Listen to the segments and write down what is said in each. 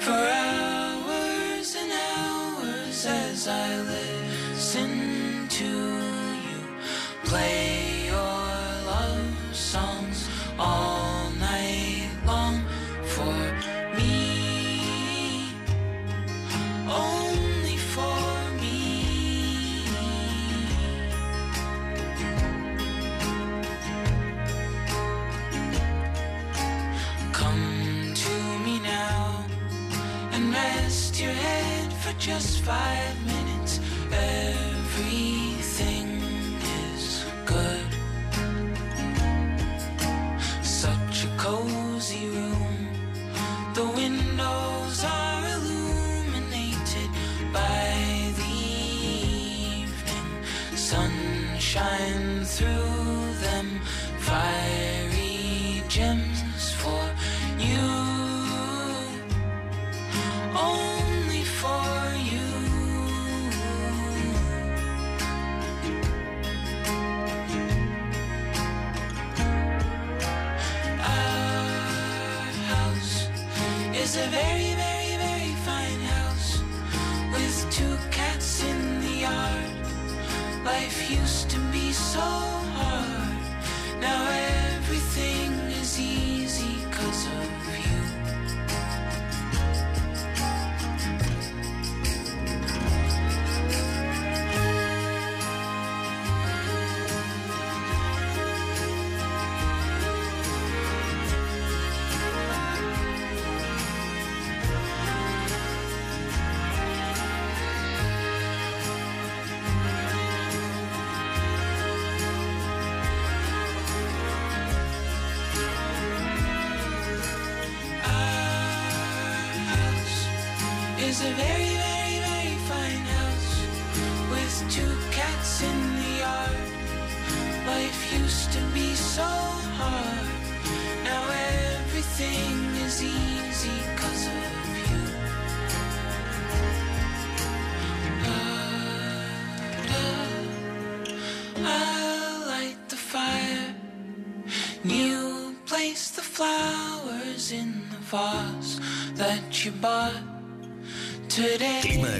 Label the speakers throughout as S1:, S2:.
S1: for just five minutes. Everything is good. Such a cozy room. The windows are illuminated by the evening sunshine through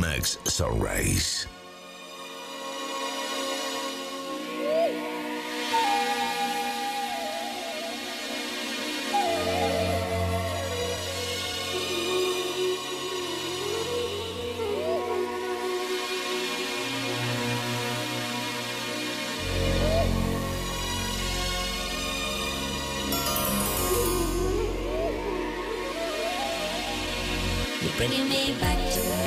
S2: Climax Sunrise.
S3: Bringing me back to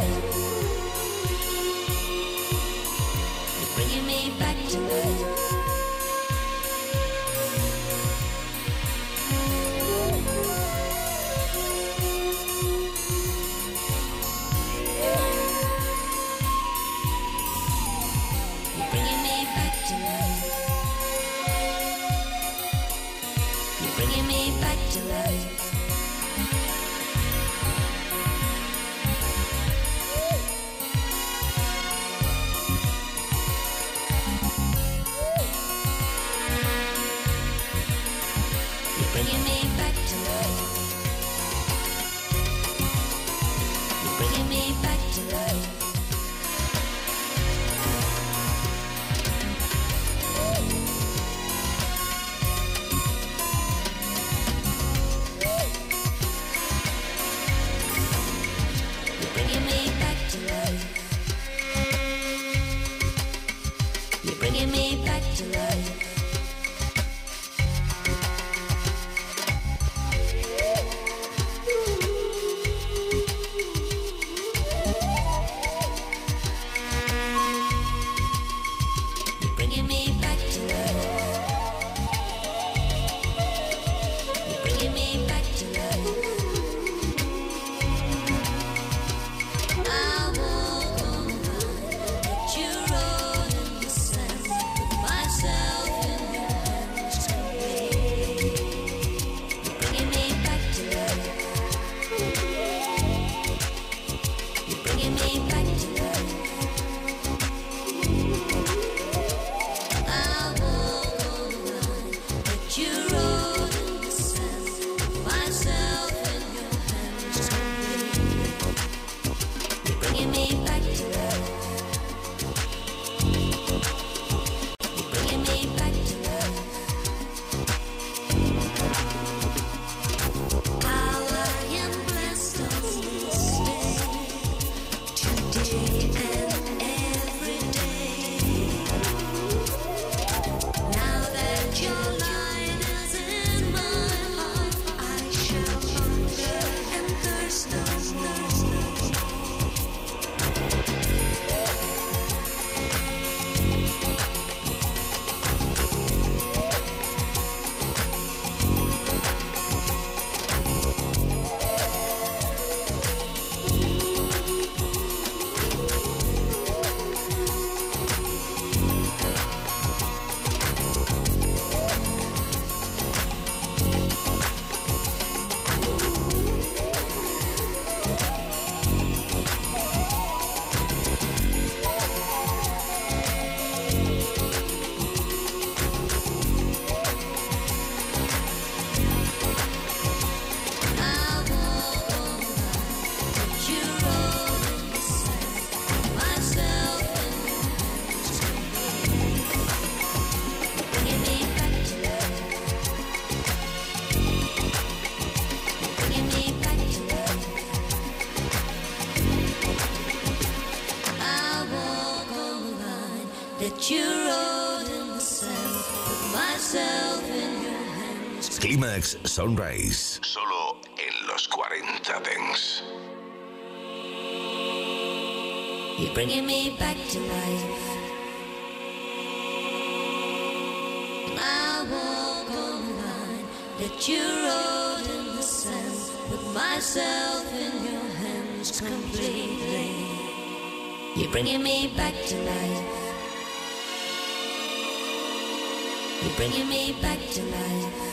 S3: hands.
S2: Clímax Sunrise. Solo en los 40 Dance.
S3: You're bringing me back to life. I walk on the line that you wrote in the sand. Put myself in your hands completely. You're bringing me back to life. You're bringing me back to life.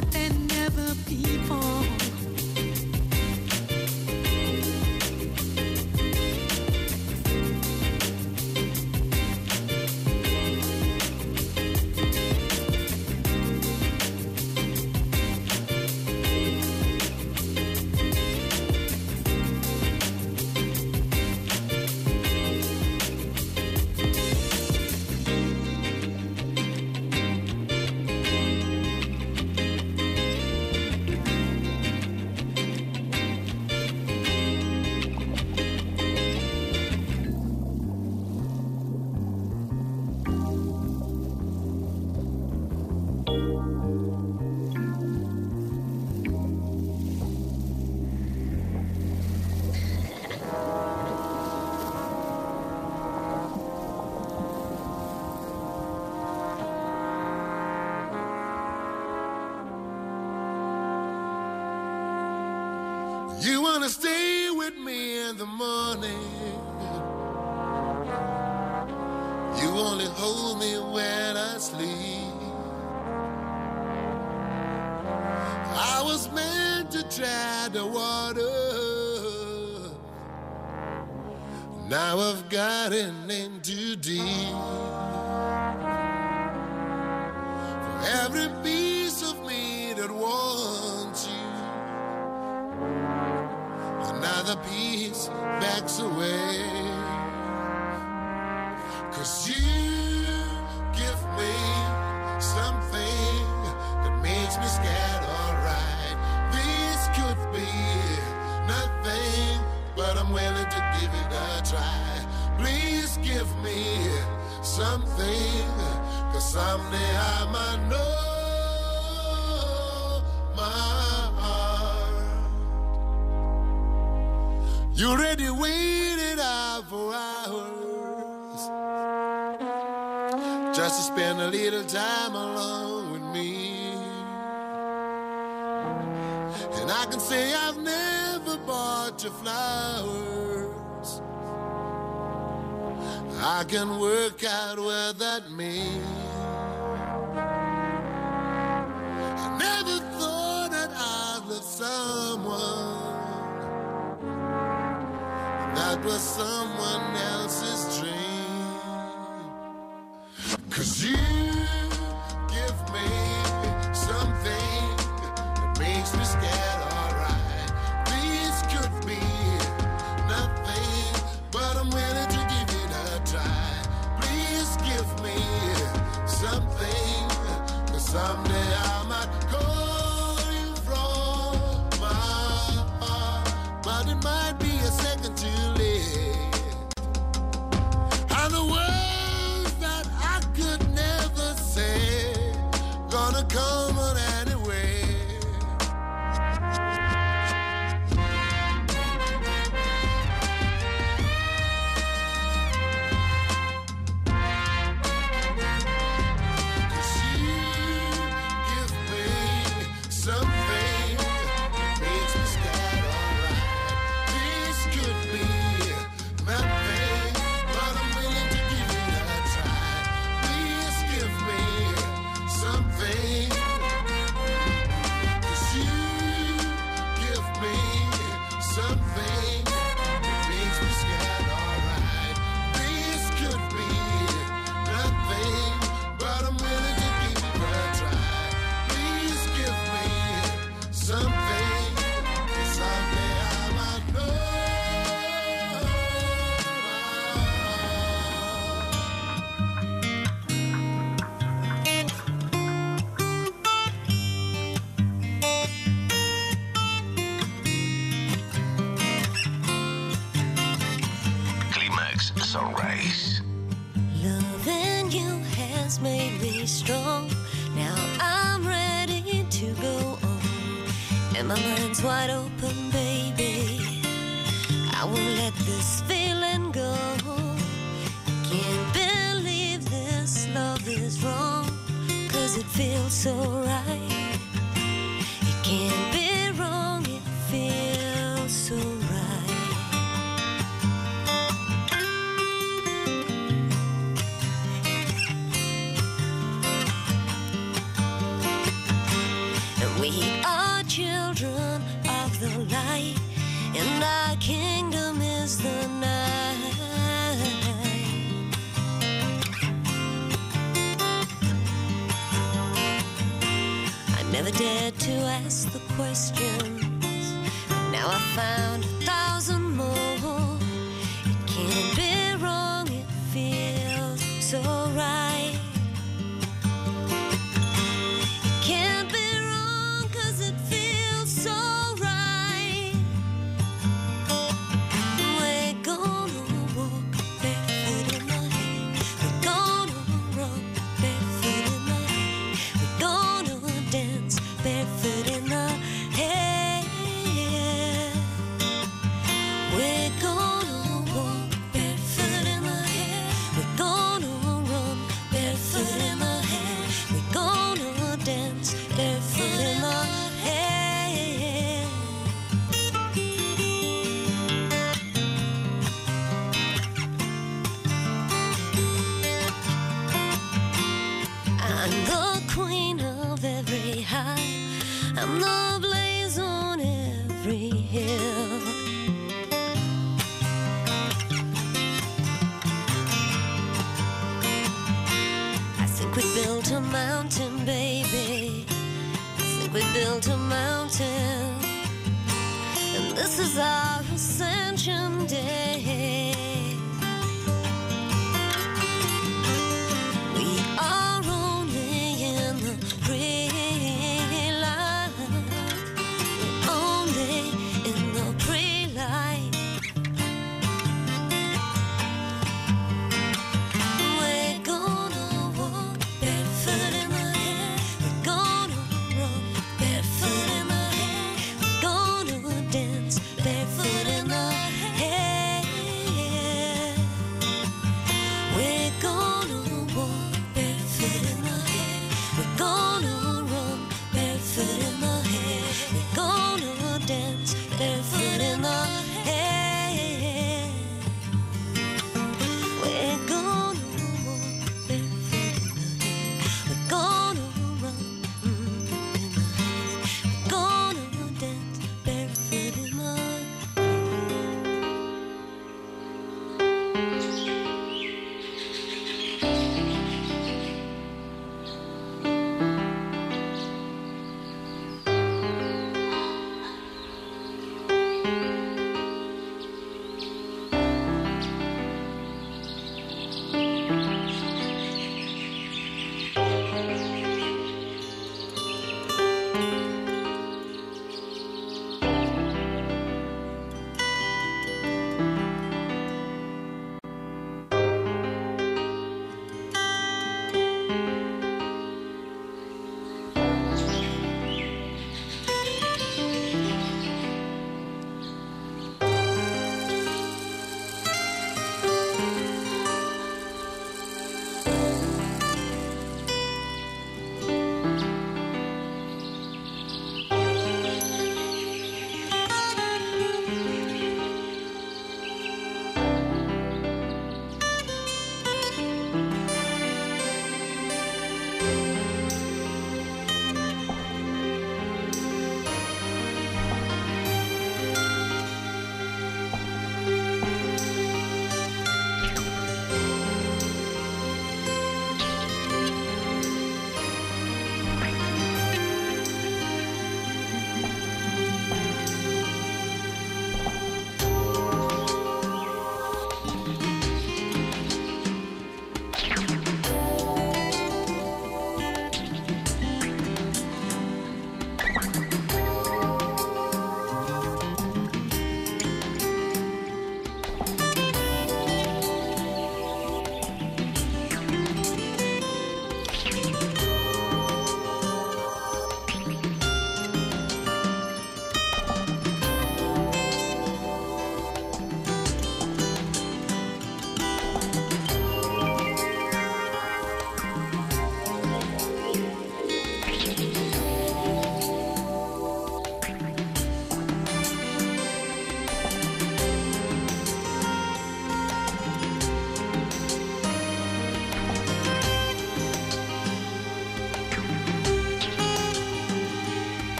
S4: mate. forgotten just give me something, cause someday I might know my heart. You already waited out for hours just to spend a little time alone with me. And I can say I've never bought you flowers. I can work out where that means. I never thought that I'd love someone. That was someone else's dream. Cause you give me. Someday
S3: I'll